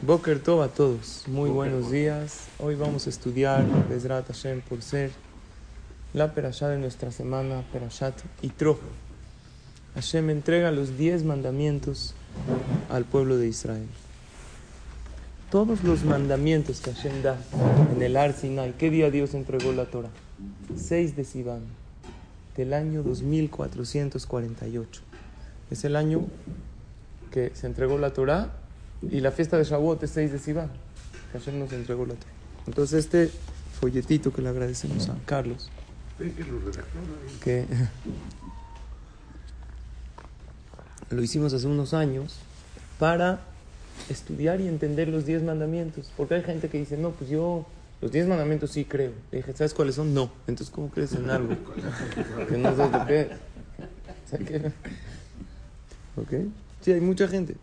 Boker Tov a todos, muy buenos días. Hoy vamos a estudiar Bezrat Hashem por ser la perashá de nuestra semana, Perashat Itro. Hashem entrega los diez mandamientos al pueblo de Israel. Todos los mandamientos que Hashem da en el Ar Sinai, ¿qué día Dios entregó la Torah? 6 de Sivan, del año 2448. Es el año que se entregó la Torah y la fiesta de Shavuot es 6 de Sivan. Que nos entregó la Torah. Entonces este folletito que le agradecemos a Carlos, que lo hicimos hace unos años para estudiar y entender los 10 mandamientos. Porque hay gente que dice, no, pues yo los 10 mandamientos sí creo. Le dije, ¿sabes cuáles son? No. Entonces, ¿cómo crees en algo? que no sabes de qué. ¿Sabes qué? ¿Ok? Sí, hay mucha gente.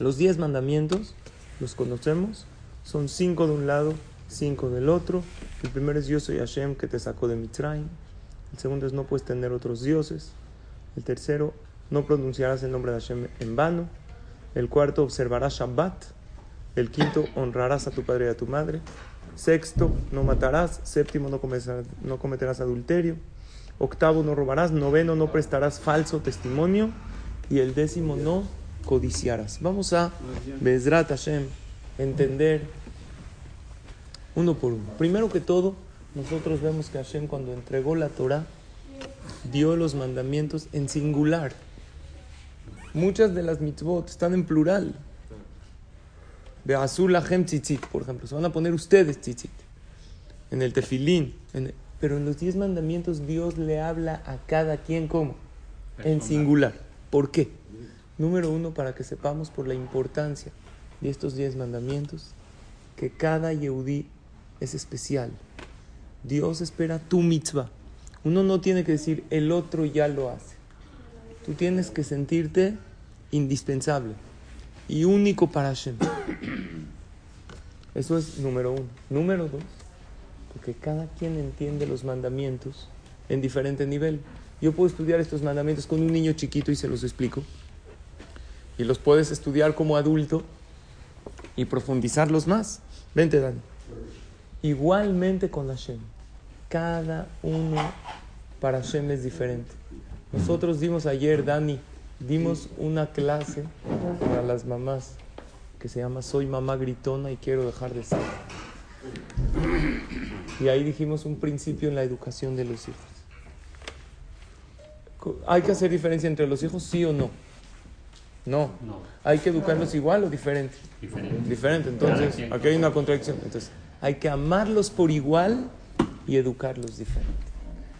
Los 10 mandamientos los conocemos. Son 5 de un lado, 5 del otro. El primero es yo soy Hashem que te sacó de Mitzrayim. El segundo es no puedes tener otros dioses. El tercero, no pronunciarás el nombre de Hashem en vano. El cuarto, observarás Shabbat. El quinto, honrarás a tu padre y a tu madre. Sexto, no matarás. Séptimo, no cometerás adulterio. Octavo, no robarás. Noveno, no prestarás falso testimonio. Y el décimo, no codiciarás. Vamos a Bezrat Hashem, entender uno por uno. Primero que todo, nosotros vemos que Hashem cuando entregó la Torah, dio los mandamientos en singular. Muchas de las mitzvot están en plural. Beazul Lahem tzitzit, por ejemplo. Se van a poner ustedes tzitzit. En el tefilín. En el- pero en los diez mandamientos Dios le habla a cada quien como. En singular. ¿Por qué? Número uno, para que sepamos por la importancia de estos diez mandamientos, que cada Yehudí es especial. Dios espera tu mitzvah. Uno no tiene que decir el otro ya lo hace. Tú tienes que sentirte indispensable y único para Hashem. Eso es número uno. Número dos, porque cada quien entiende los mandamientos en diferente nivel. Yo puedo estudiar estos mandamientos con un niño chiquito y se los explico. Y los puedes estudiar como adulto y profundizarlos más. Vente, Dani. Igualmente con Hashem. Cada uno para Hashem es diferente. Nosotros dimos ayer, Dani, dimos una clase para las mamás que se llama Soy mamá gritona y quiero dejar de ser. Y ahí dijimos un principio en la educación de los hijos. ¿Hay que hacer diferencia entre los hijos, sí o no? No. ¿Hay que educarlos igual o diferente? Diferente. Diferente. Entonces, aquí hay una contradicción. Entonces, hay que amarlos por igual y educarlos diferente.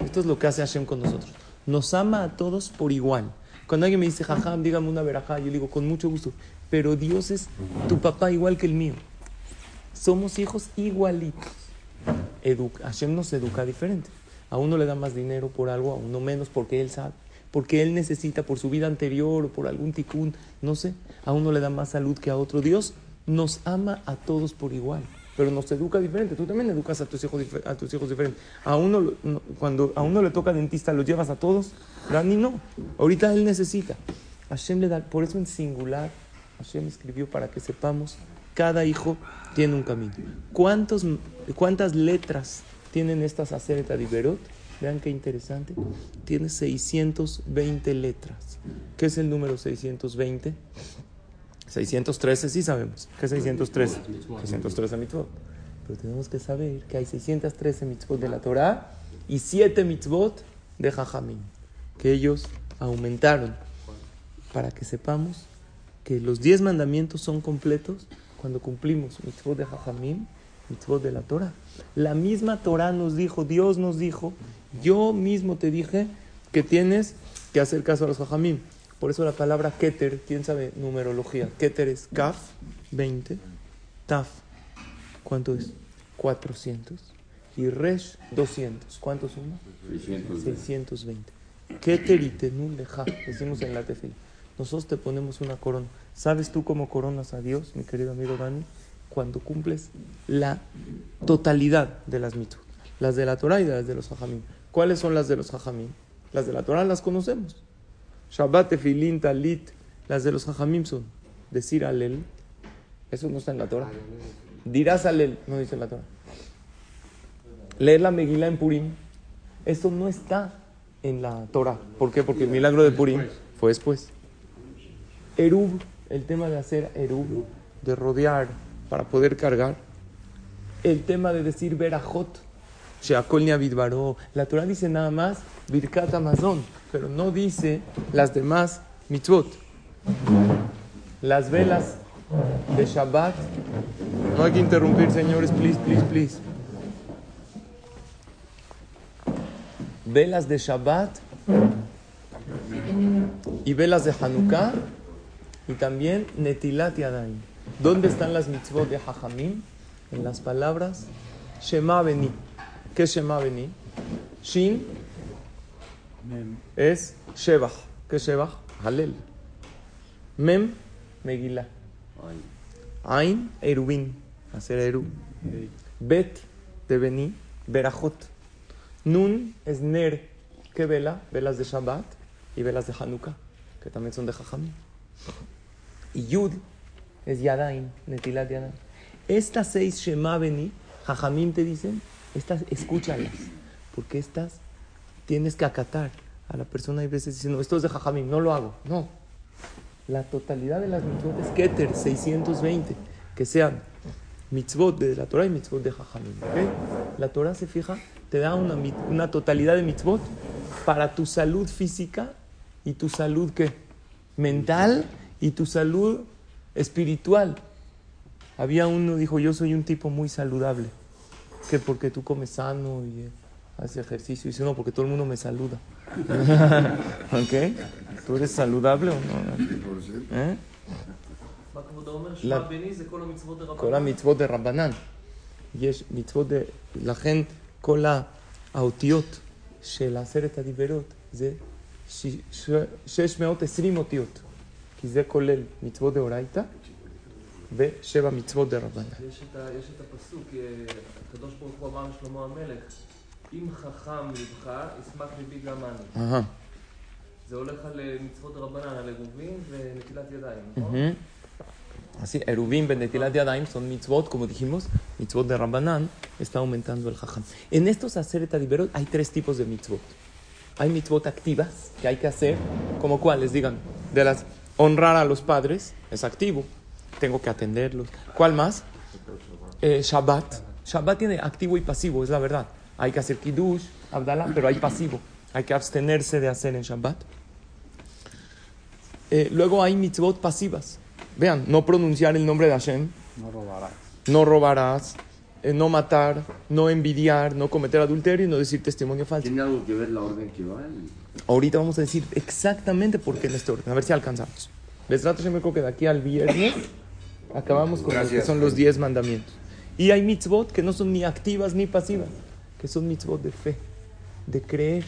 Esto es lo que hace Hashem con nosotros. Nos ama a todos por igual. Cuando alguien me dice, jajam, dígame una verajá, yo le digo, con mucho gusto. Pero Dios es tu papá igual que el mío. Somos hijos igualitos. Edu- Hashem nos educa diferente. A uno le da más dinero por algo, a uno menos porque él sabe. Porque él necesita por su vida anterior o por algún ticún, no sé. A uno le da más salud que a otro. Dios nos ama a todos por igual, pero nos educa diferente. Tú también educas a tus hijos, a tus hijos diferente. A uno, cuando a uno le toca dentista, ¿lo llevas a todos? Dani no. Ahorita él necesita. Hashem le da, por eso en singular, Hashem escribió para que sepamos, cada hijo tiene un camino. ¿Cuántos, ¿Cuántas letras tienen estas Acereta de Iberot? Vean qué interesante. Tiene 620 letras. ¿Qué es el número 620? 613 sí sabemos. ¿Qué es 613? 613 mitzvot. Pero tenemos que saber que hay 613 mitzvot de la Torah y 7 mitzvot de Jajamim, que ellos aumentaron para que sepamos que los 10 mandamientos son completos cuando cumplimos mitzvot de Jajamim, mitzvot de la Torah. La misma Torah nos dijo, Dios nos dijo, yo mismo te dije que tienes que hacer caso a los Jajamim. Por eso la palabra Keter, ¿quién sabe numerología? Keter es Kaf, 20. Taf, ¿cuánto es? 400. Y Resh, 200. ¿Cuánto suma? 620. Keteritenun leja, decimos en la tefila. Nosotros te ponemos una corona. ¿Sabes tú cómo coronas a Dios, mi querido amigo Dani? Cuando cumples la totalidad de las mitzvot. Las de la Torah y las de los hajamim. ¿Cuáles son las de los hajamim? Las de la Torah las conocemos. Shabbat, Tefilin, Talit. Las de los hajamim son decir alel. Eso no está en la Torah. Dirás alel, no dice en la Torah. Leer la Megillah en Purim. Esto no está en la Torah. ¿Por qué? Porque el milagro de Purim fue después. Erub, el tema de hacer erub, de rodear para poder cargar. El tema de decir niavidbaró. La Torah dice nada más birkat amazon, pero no dice las demás mitzvot. Las velas de Shabbat. No hay que interrumpir, señores, please, please, please. Velas de Shabbat y velas de Hanukkah y también Netilat Yadayim. ¿Dónde están las mitzvot de Hajamim? En las palabras Shema Beni. ¿Qué es Shema Beni? Shin es Shebach. ¿Qué es Shebach? Halel. Mem, Megillah. Ain, Erubin. Hacer Erub. Bet, de Beni, Berajot. Nun es Ner. ¿Qué vela? Velas de Shabbat y velas de Hanukkah, que también son de Jajamim. Y Yud es Yadain, Netilat Yadain. Estas seis Shema Beni, Jajamim te dicen, estas escúchalas, porque estas tienes que acatar. A la persona hay veces diciendo, esto es de Jajamim, no lo hago. No. La totalidad de las mitzvot es Keter, 620, que sean mitzvot de la Torah y mitzvot de Jajamim. ¿ok? La Torah se fija, te da una, una totalidad de mitzvot para tu salud física y tu salud ¿qué? mental y tu salud espiritual. Había uno dijo, yo soy un tipo muy saludable. Que porque tú comes sano y eh, haces ejercicio? Y dice, no, porque todo el mundo me saluda. ¿Ok? ¿Tú eres saludable o no? ¿Eh? כל המצוות דרבנן. כל המצוות דרבנן. יש מצוות, ד... לכן כל האותיות של עשרת הדיברות זה ש... ש... 620 אותיות. כי זה כולל מצוות דאורייתא ושבע מצוות דרבנן. יש את ה- יש את הפסוק, אה, הקדוש ברוך הוא אמר לשלמה המלך, אם חכם לבך, ישמח ליבי גם אני. אהה. זה הולך על אה, מצוות דרבנן, על עירובין ונטילת ידיים, נכון? Ujú. Así, Erubín, Benetilat Yadayim son mitzvot, como dijimos, mitzvot de Rabbanán, está aumentando el jajam. En estos Aseret Adiberot hay tres tipos de mitzvot. Hay mitzvot activas que hay que hacer, como cuáles, digan, de las honrar a los padres, es activo, tengo que atenderlos. ¿Cuál más? Eh, Shabbat. Shabbat tiene activo y pasivo, es la verdad. Hay que hacer kiddush, Abdallah, pero hay pasivo. Hay que abstenerse de hacer en Shabbat. Eh, luego hay mitzvot pasivas. Vean, no pronunciar el nombre de Hashem, No robarás. no robarás, eh, no matar, no envidiar, no cometer adulterio y no decir testimonio falso. ¿Tiene algo que ver la orden que va? Ahorita vamos a decir exactamente por qué en este orden, a ver si alcanzamos. Les trato yo me creo que de aquí al viernes acabamos con lo que Gracias, son los. 10 mandamientos. Y hay mitzvot que no son ni activas ni pasivas, que son mitzvot de fe, de creer.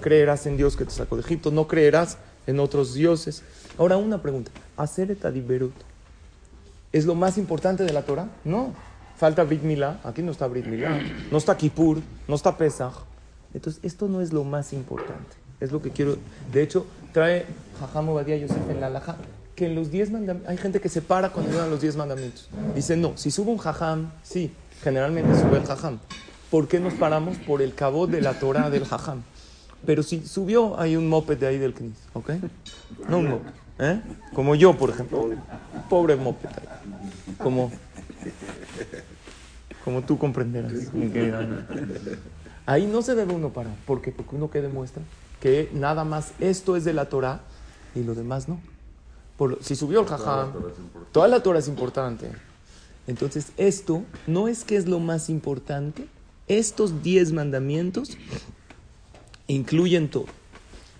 Creerás en Dios que te sacó de Egipto, no creerás en otros dioses. Ahora una pregunta, ¿hacer etadiberut es lo más importante de la Torah? No. Falta Brit Milá, aquí no está Brit Milá, no está Kippur, no está Pesach. Entonces, esto no es lo más importante. Es lo que quiero. De hecho, trae Jajam Obadiah Yosef en la Alajá que en los 10 mandamientos. Hay gente que se para cuando llegan los 10 mandamientos. Dice, no, si sube un Jajam, sí, generalmente sube el Jajam. ¿Por qué nos paramos? Por el cabo de la Torah del Jajam. Pero si subió, hay un moped de ahí del Knis, ¿ok? No un moped, ¿eh? Como yo, por ejemplo. Pobre moped. ahí. Como, como tú comprenderás, mi querida. Ahí no se debe uno parar. ¿Por qué? Porque uno que demuestra que nada más esto es de la Torah y lo demás no. Por si subió el jajam, toda la Torah es importante. Entonces, esto no es que es lo más importante. Estos 10 mandamientos incluyen todo.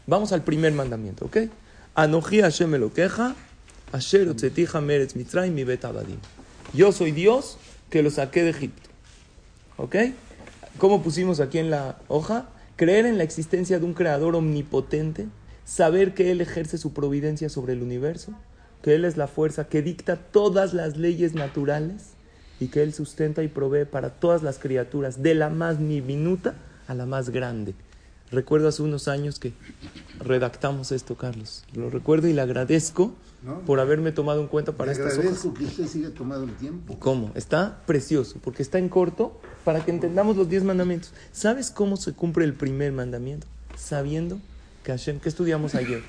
Vamos al primer mandamiento, ¿ok? Anoji Hashem lo queja, Asher meretz mi bet abadim. Yo soy Dios que lo saqué de Egipto. ¿Ok? ¿Cómo pusimos aquí en la hoja? Creer en la existencia de un creador omnipotente, saber que Él ejerce su providencia sobre el universo, que Él es la fuerza que dicta todas las leyes naturales y que Él sustenta y provee para todas las criaturas, de la más diminuta a la más grande. Recuerdo hace unos años que redactamos esto, Carlos. Lo recuerdo y le agradezco No. por haberme tomado en cuenta para estas hojas. agradezco que usted siga tomando el tiempo. ¿Cómo? Está precioso, porque está en corto para que entendamos los diez mandamientos. ¿Sabes cómo se cumple el primer mandamiento? Sabiendo que Hashem, que estudiamos ayer,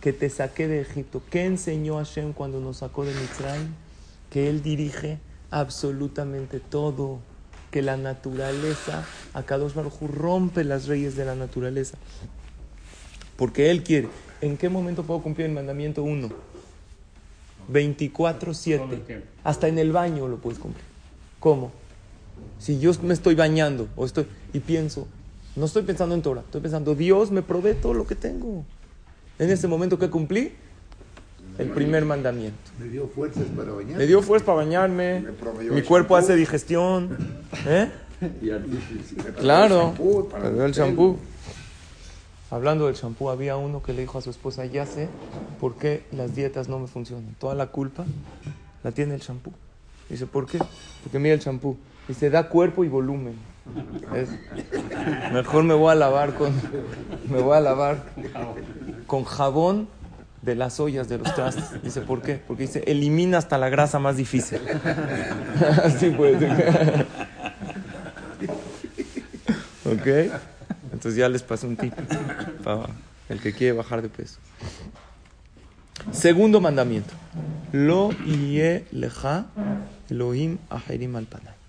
que te saqué de Egipto. ¿Qué enseñó Hashem cuando nos sacó de Mitzrayim? Que Él dirige absolutamente todo. Que la naturaleza, Akadosh Baruj Hu, rompe las leyes de la naturaleza. Porque Él quiere. ¿En qué momento puedo cumplir el mandamiento 1? 24-7. Hasta en el baño lo puedes cumplir. ¿Cómo? Si yo me estoy bañando o estoy y pienso, no estoy pensando en Torah, estoy pensando, Dios me provee todo lo que tengo. En ese momento que cumplí, el primer mandamiento. Me dio fuerzas para bañar. Me dio fuerza para bañarme, mi cuerpo shampoo. hace digestión. ¿Eh? Y. Claro, me dio el shampoo. Hablando del shampoo, había uno que le dijo a su esposa, ya sé por qué las dietas no me funcionan. Toda la culpa la tiene el shampoo. Dice, ¿por qué? Porque mira el shampoo. Dice, da cuerpo y volumen. Mejor me voy a lavar con, me voy a lavar con jabón de las ollas de los trastes. Dice, ¿por qué? Porque dice, elimina hasta la grasa más difícil. Así puede. ¿Ok? Entonces ya les pasé un tip el que quiere bajar de peso. Segundo mandamiento. Lo ie leja Elohim aherim al panay.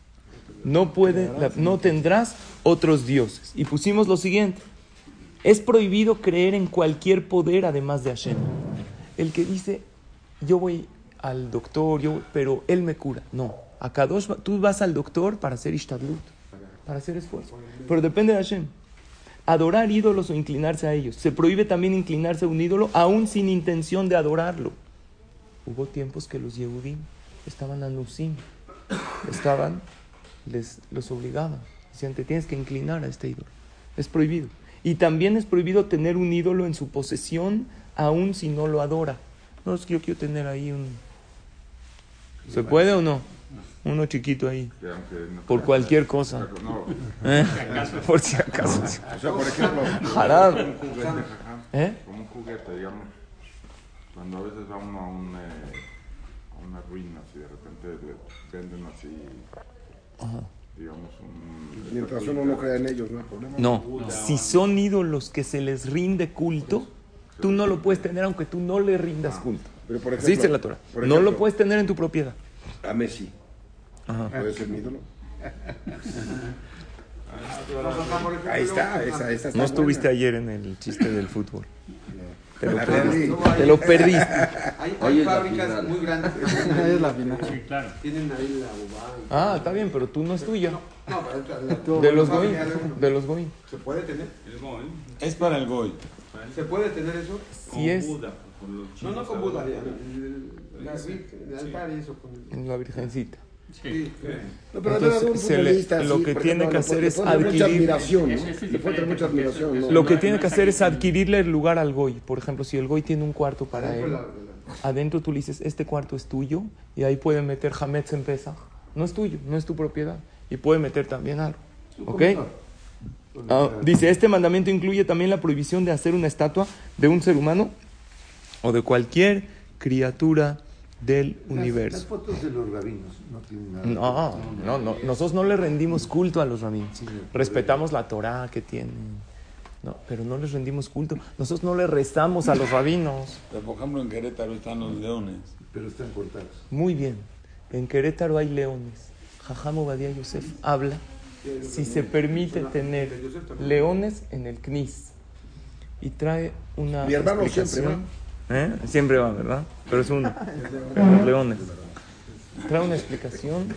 No puede, la- no tendrás otros dioses. Y pusimos lo siguiente. Es prohibido creer en cualquier poder además de Hashem. El que dice, yo voy al doctor, yo, pero él me cura. No. A Kadosh, tú vas al doctor para hacer ishtadlut, para hacer esfuerzo. Pero depende de Hashem. Adorar ídolos o inclinarse a ellos. Se prohíbe también inclinarse a un ídolo aún sin intención de adorarlo. Hubo tiempos que los Yehudim estaban anusim, estaban, les, los obligaban. Decían, te tienes que inclinar a este ídolo. Es prohibido. Y también es prohibido tener un ídolo en su posesión aún si no lo adora. No, es que yo quiero tener ahí un... ¿Se puede o no? Uno chiquito ahí. Por cualquier cosa. ¿Eh? Por si acaso. o sea, por ejemplo, ¿Eh? como un juguete, digamos, cuando a veces va uno a, un, eh, a una ruina, si de repente le venden así, digamos, un... Mientras uno no crea en ellos, no hay problema. No, si son ídolos que se les rinde culto, tú no lo puedes tener aunque tú no le rindas culto. Pero por Así dice ejemplo, la Torah. por No lo puedes tener en tu propiedad. A Messi. Ajá. ¿Puede ser mi ídolo? Ahí está, esa, esa está No estuviste buena. ayer en el chiste del fútbol. Te lo perdiste. perdí. Te lo perdiste. Hay, fábricas muy grandes. es la final. Tienen ahí la Ah, está bien, pero tú no es tuya. No, pero la- la- De los fábrica de- los. ¿Se puede tener? Es para el Goy. ¿Se puede tener eso? Si es No, no con Buda. La con- la virgencita. Sí. No, pero Entonces, algún se le- futbolista, lo sí, que tiene que hacer es adquirir-. Lo que tiene que hacer es adquirirle el lugar al goy. Por ejemplo, si el goy tiene un cuarto para él, adentro tú le dices, este cuarto es tuyo, y ahí puede meter Hametz en Pesach. No es tuyo, no es tu propiedad. Y puede meter también algo. ¿Ok? Ah, dice, este mandamiento incluye también la prohibición de hacer una estatua de un ser humano o de cualquier criatura del Las- Las universo. fotos de los rabinos no tienen nada. No, no, no, nosotros no le rendimos culto a los rabinos. Respetamos la Torah que tienen. No, pero no les rendimos culto. Nosotros no le rezamos a los rabinos. Pero, por ejemplo, en Querétaro están los leones. Pero están cortados. Muy bien. En Querétaro hay leones. Jajam Obadiah Yosef habla si se permite tener leones en el CNIS. Y trae una Mi hermano siempre explicación. ¿Eh? Siempre va, ¿verdad? Pero es uno. Los leones. Trae una explicación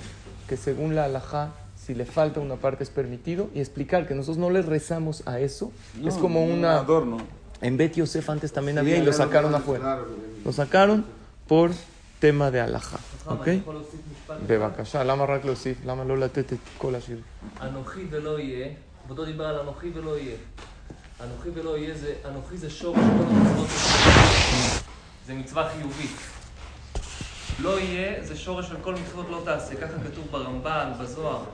que según la halajá, si le falta una parte es permitido. Y explicar que nosotros no le rezamos a eso. es No, como un una... adorno. En Bet Yosef antes también había y lo sacaron afuera. Claro, Lo sacaron por tema de alhaja. חכם, ¿Ok? אני יכול להוסיף משפט? אחד? בבקשה, למה רק להוסיף? למה לא לתת את כל השיר? אנוכי ולא יהיה, כבודו דיבר על אנוכי ולא יהיה. אנוכי ולא יהיה זה, אנוכי זה שורש כל המצוות. זה מצווה חיובית. לא יהיה זה שורש של כל מצוות לא תעשה, ככה כתוב ברמב"ן, בזוהר.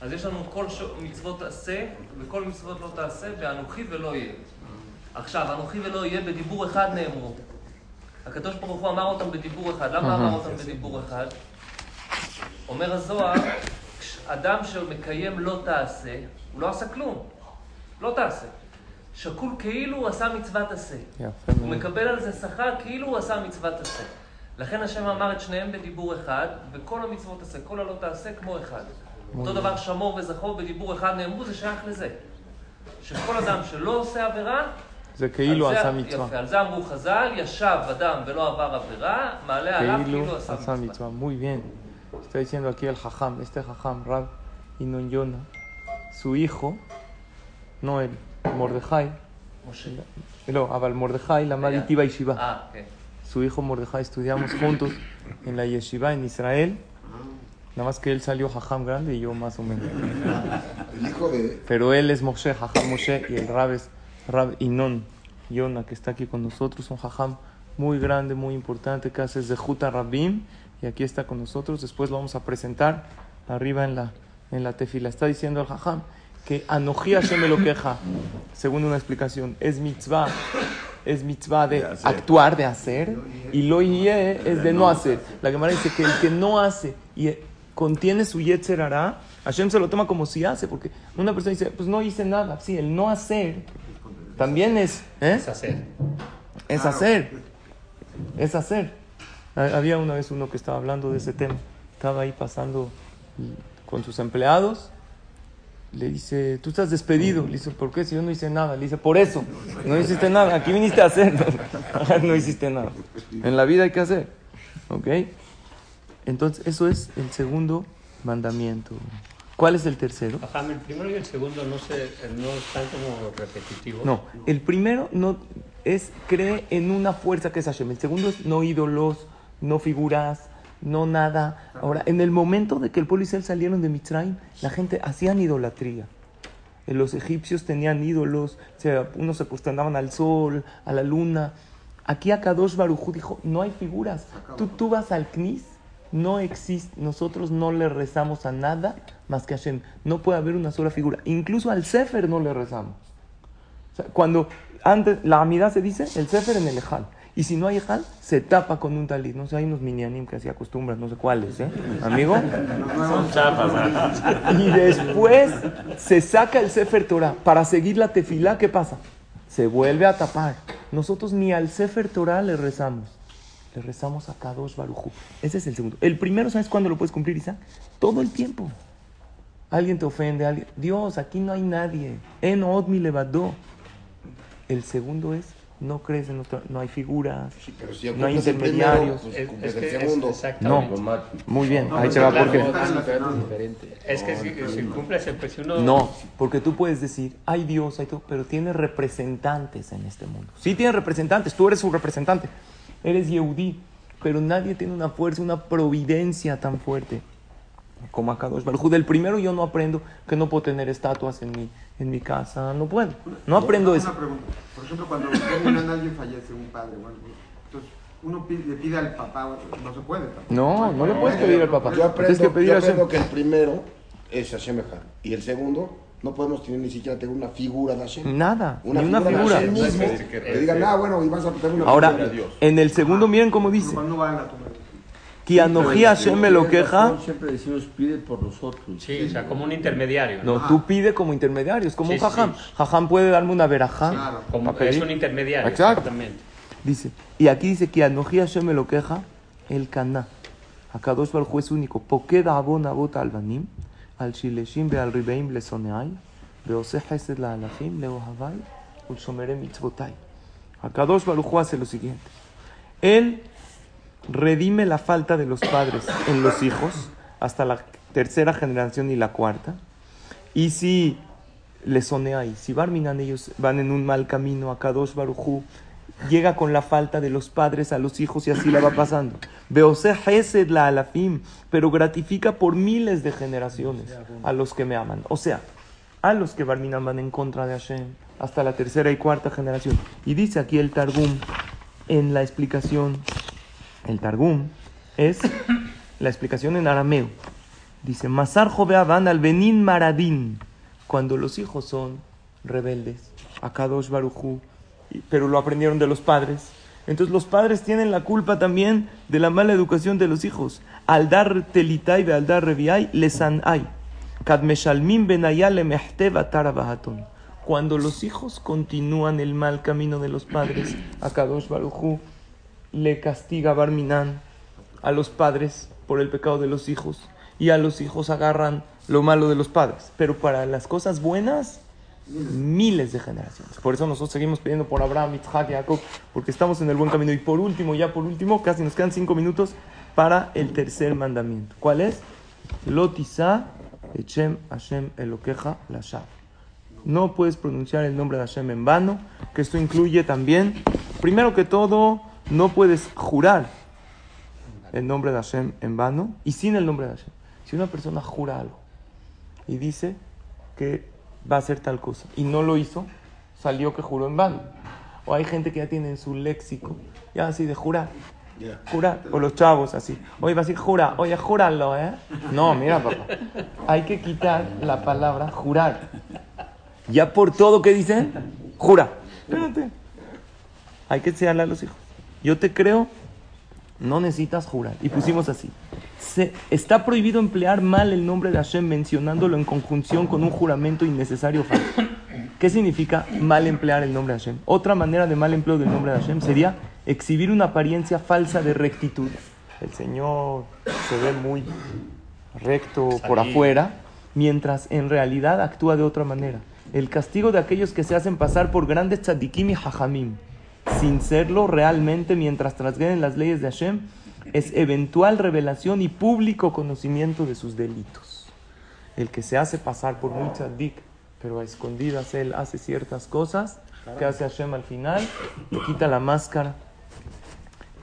אז יש לנו כל ש... מצוות עשה וכל מצוות לא תעשה באנוכי ולא יהיה. עכשיו, אנוכי ולא יהיה בדיבור אחד נאמרו. הקדוש ברוך הוא אמר אותם בדיבור אחד. למה אמר אותם בדיבור אחד? אומר הזוהר, אדם שמקיים לא תעשה, הוא לא עשה כלום. לא תעשה. שקול כאילו הוא עשה מצוות עשה. יפה הוא. מקבל על זה שכר כאילו הוא עשה מצוות עשה. לכן השם אמר את שניהם בדיבור אחד, וכל המצוות עשה, כל הלא תעשה כמו אחד. אותו דבר שמור וזכור בדיבור אחד נאמרו, זה שייך לזה. שכל אדם שלא עושה עבירה, זה כאילו זה- עשה מצווה. יפה, על זה אמרו חז"ל, ישב אדם ולא עבר עבירה, מעלה עליו כאילו כאילו עשה עשה מצווה. מצווה. Muy bien. Está diciendo aquí el jajam, este jajam, Rab Inon Yona, su hijo, no él, Mordejai. No, Abal Mordejai, la madre Tiva Yeshiva. Ah, okay. Su hijo Mordejai estudiamos juntos en la Yeshiva en Israel. Nada más que él salió Jajam grande y yo más o menos. El hijo de... Pero él es Moshe, Jajam Moshe, y el Rab es Rab Inon, Yona, que está aquí con nosotros, un Jajam muy grande, muy importante, que hace de Juta Rabim, y aquí está con nosotros. Después lo vamos a presentar arriba en la, en la tefila. Está diciendo el Jajam que Anoji Hashem me lo queja, según una explicación, es mitzvah, es mitzvah de actuar, de hacer, y lo yeh es de no hacer. La Gemara dice que el que no hace y contiene su yetzer hará, Hashem se lo toma como si hace, porque una persona dice, pues no hice nada. Sí, el no hacer también es, ¿eh? Es hacer. Es hacer. Es hacer. Ha- Había una vez uno que estaba hablando de ese tema. Estaba ahí pasando con sus empleados. Le dice, tú estás despedido. Le dice, ¿por qué? Si yo no hice nada. Le dice, por eso. No hiciste nada. Aquí viniste a hacer. no hiciste nada. En la vida hay que hacer. ¿Ok? Entonces, eso es el segundo mandamiento. ¿Cuál es el tercero? Ajá, el primero y el segundo no, se, no están como repetitivos. No, el primero no es cree en una fuerza que es Hashem. El segundo es no ídolos, no figuras, no nada. Ahora, en el momento de que el pueblo salieron de Mitzrayim, la gente hacían idolatría. Eh, Los egipcios tenían ídolos, unos se posternaban al sol, a la luna. Aquí a Kadosh Barujú dijo, no hay figuras. Tú, tú vas al Knis, no existe, nosotros no le rezamos a nada más que a Hashem. No puede haber una sola figura. Incluso al Sefer no le rezamos. Cuando antes la amidad se dice, el Sefer en el Ejal. Y si no hay Ejal, se tapa con un talit. No sé, hay unos minianim que así acostumbran, no sé cuáles, ¿eh? Amigo. Son chapas. Y después se saca el Sefer Torah para seguir la tefilá. ¿Qué pasa? Se vuelve a tapar. Nosotros ni al Sefer Torah le rezamos. Le rezamos a Kadosh Barujú. Ese es el segundo. El primero, ¿sabes cuándo lo puedes cumplir, Isaac? Todo el tiempo. Alguien te ofende, alguien... Dios, aquí no hay nadie. En od mi levadó. El segundo es, no crees en otra, no hay figuras, Sí, pero si no hay intermediarios. primero, pues, Es, es que el es segundo. exactamente. No. Muy bien, ahí te va claro, porque... Es que si, si cumples el pues, si uno... No, porque tú puedes decir, hay Dios, hay todo, pero tiene representantes en este mundo. Sí tiene representantes, tú eres su representante. Eres Yehudí, pero nadie tiene una fuerza, una providencia tan fuerte como Akadosh Baruj Hu. Del primero yo no aprendo que no puedo tener estatuas en mi, en mi casa, no puedo. No aprendo una, eso. Una pregunta. Por ejemplo, cuando alguien fallece, un padre, bueno, entonces uno pide- le pide al papá, no se puede tampoco. No, no le puedes pedir al papá. Yo Tienes aprendo, que pedir yo aprendo que el primero es Hashem. Y el segundo, no podemos tener ni siquiera tener una figura de Hashem. Nada, Una ni una figura de figura. Hashem mismo. Que digan, ah, bueno, y vas a tener una Ahora, figura de Dios. en el segundo, miren cómo dice. Cuando van a tomar. Ki me lo queja. Siempre decimos pide por nosotros. Sí, o sea, como un intermediario. ¿no? No, tú pide como intermediario, es como Sí, un jajam. sí. Jajam puede darme una verajá. Claro. Como es un intermediario. Exacto. Exactamente. Dice, y aquí dice que Anoji Hashem me lo queja el caná. Akadosh Baruj es único. Pokeda abon abot albanim, al shileshim ve al ribeim le soneai, veose hesed la alachim le ohavai, ul shomere mitzvotai. Akadosh Baruj hace lo siguiente. Él redime la falta de los padres en los hijos hasta la tercera generación y la cuarta. Y si le sonea ahí, si Barminan ellos van en un mal camino, a Kadosh Barujú llega con la falta de los padres a los hijos y así la va pasando. Beose Hesed la alafim, pero gratifica por miles de generaciones a los que me aman. O sea, a los que Barminan van en contra de Hashem, hasta la tercera y cuarta generación. Y dice aquí el Targum, en la explicación, el Targum es la explicación en arameo. Dice, Masar van al Benin Maradín, cuando los hijos son rebeldes, a Kadosh Baruchu, pero lo aprendieron de los padres. Entonces los padres tienen la culpa también de la mala educación de los hijos. Al dar telitai al dar reviai, lesan ay. Cuando los hijos continúan el mal camino de los padres, a Kadosh Baruchu le castiga Barminan a los padres por el pecado de los hijos y a los hijos agarran lo malo de los padres. Pero para las cosas buenas, miles de generaciones. Por eso nosotros seguimos pidiendo por Abraham, Isaac, Jacob, porque estamos en el buen camino. Y por último, ya por último, casi nos quedan cinco minutos para el tercer mandamiento. ¿Cuál es? Lotisa Echem Hashem Elokeja Lashav. No puedes pronunciar el nombre de Hashem en vano, que esto incluye también, primero que todo, no puedes jurar el nombre de Hashem en vano y sin el nombre de Hashem. Si una persona jura algo y dice que va a hacer tal cosa y no lo hizo, salió que juró en vano. O hay gente que ya tiene en su léxico, ya así de jurar. Jurar, o los chavos así. Oye, va a decir jura, oye, júralo, ¿eh? No, mira, papá. Hay que quitar la palabra jurar. Ya por todo que dicen, jura. Espérate. Hay que enseñarle a los hijos. Yo te creo, no necesitas jurar. Y pusimos así. Se, está prohibido emplear mal el nombre de Hashem mencionándolo en conjunción con un juramento innecesario ¿Qué significa mal emplear el nombre de Hashem? Otra manera de mal empleo del nombre de Hashem sería exhibir una apariencia falsa de rectitud. El Señor se ve muy recto por afuera, mientras en realidad actúa de otra manera. El castigo de aquellos que se hacen pasar por grandes tzadikim y hajamim, sin serlo realmente mientras trasgreden las leyes de Hashem, es eventual revelación y público conocimiento de sus delitos. El que se hace pasar por muy tzadik, pero a escondidas él hace ciertas cosas, que hace Hashem al final, le quita la máscara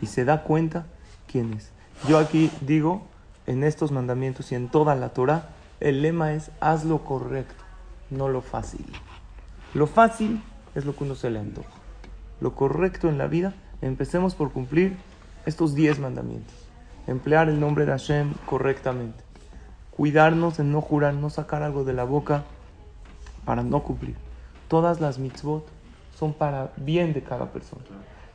y se da cuenta quién es. Yo aquí digo, en estos mandamientos y en toda la Torah, el lema es haz lo correcto, no lo fácil. Lo fácil es lo que uno se le antoja. Lo correcto en la vida, empecemos por cumplir estos diez mandamientos. Emplear el nombre de Hashem correctamente. Cuidarnos en no jurar, no sacar algo de la boca para no cumplir. Todas las mitzvot son para bien de cada persona.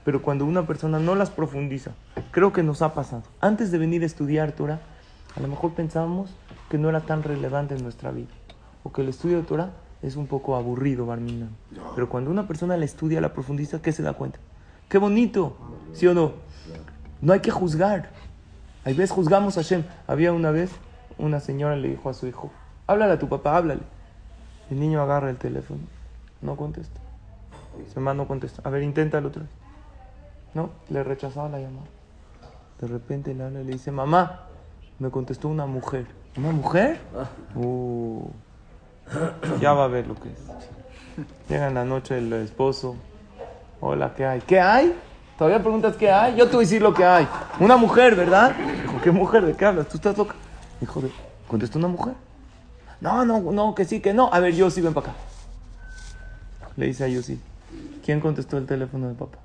Pero cuando una persona no las profundiza, creo que nos ha pasado. Antes de venir a estudiar Torah, a lo mejor pensábamos que no era tan relevante en nuestra vida. O que el estudio de Torah es un poco aburrido, Barmina. Pero cuando una persona la estudia, la profundiza, ¿qué se da cuenta? ¡Qué bonito! ¿Sí o no? No hay que juzgar. Hay veces juzgamos a Hashem. Había una vez, una señora le dijo a su hijo, háblale a tu papá, háblale. El niño agarra el teléfono, no contesta. Su mamá no contesta. A ver, inténtalo otra vez. No, le rechazaba la llamada. De repente le habla y le dice, mamá, me contestó una mujer. ¿Una mujer? Uh, ya va a ver lo que es. Llega en la noche el esposo. Hola, ¿qué hay? ¿Qué hay? Todavía preguntas qué hay. Yo te voy a decir lo que hay. Una mujer, ¿verdad? Dijo, ¿qué mujer? ¿De qué hablas? ¿Tú estás loca? Dijo, ¿contestó una mujer? No, no, no, que sí, que no. A ver, yo sí, ven para acá. Le dice a Yossi, ¿quién contestó el teléfono del papá?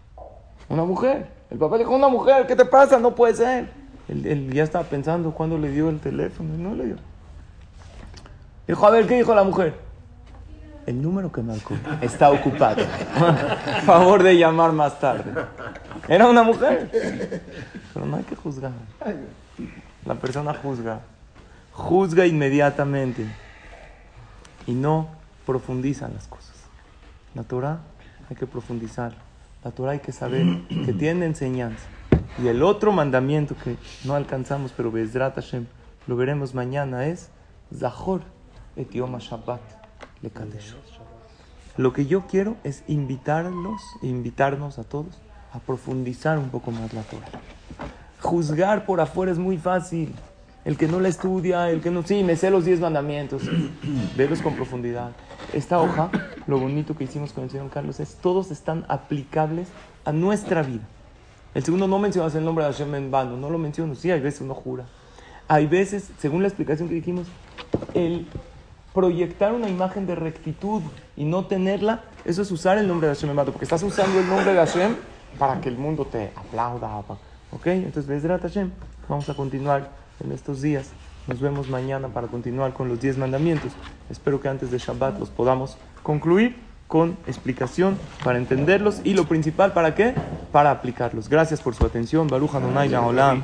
Una mujer. El papá dijo, una mujer, ¿qué te pasa? No puede ser. Él, ya estaba pensando cuándo le dio el teléfono y no le dio. Dijo, a ver, ¿qué dijo la mujer? El número que marcó está ocupado. Favor de llamar más tarde. Era una mujer. Pero no hay que juzgar. La persona juzga. Juzga inmediatamente. Y no profundiza las cosas. La Torah hay que profundizar. La Torah hay que saber que tiene enseñanza. Y el otro mandamiento que no alcanzamos, pero Bezrat Hashem, lo veremos mañana, es Zahor etioma Shabbat le Lo que yo quiero es invitarlos, invitarnos a todos a profundizar un poco más la Torah. Juzgar por afuera es muy fácil. El que no la estudia, el que no... Sí, me sé los diez mandamientos. Velos con profundidad. Esta hoja lo bonito que hicimos con el señor Carlos es todos están aplicables a nuestra vida. El segundo no mencionas el nombre de Hashem en vano, no lo menciono. Sí, hay veces uno jura. Hay veces, según la explicación que dijimos, el proyectar una imagen de rectitud y no tenerla, eso es usar el nombre de Hashem vano, porque estás usando el nombre de Hashem para que el mundo te aplauda. ¿Ok? Entonces, Bezrat Hashem, vamos a continuar en estos días. Nos vemos mañana para continuar con los 10 mandamientos. Espero que antes de Shabbat los podamos concluir con explicación para entenderlos y lo principal, ¿para qué? Para aplicarlos. Gracias por su atención. Baruch Adonai Olam.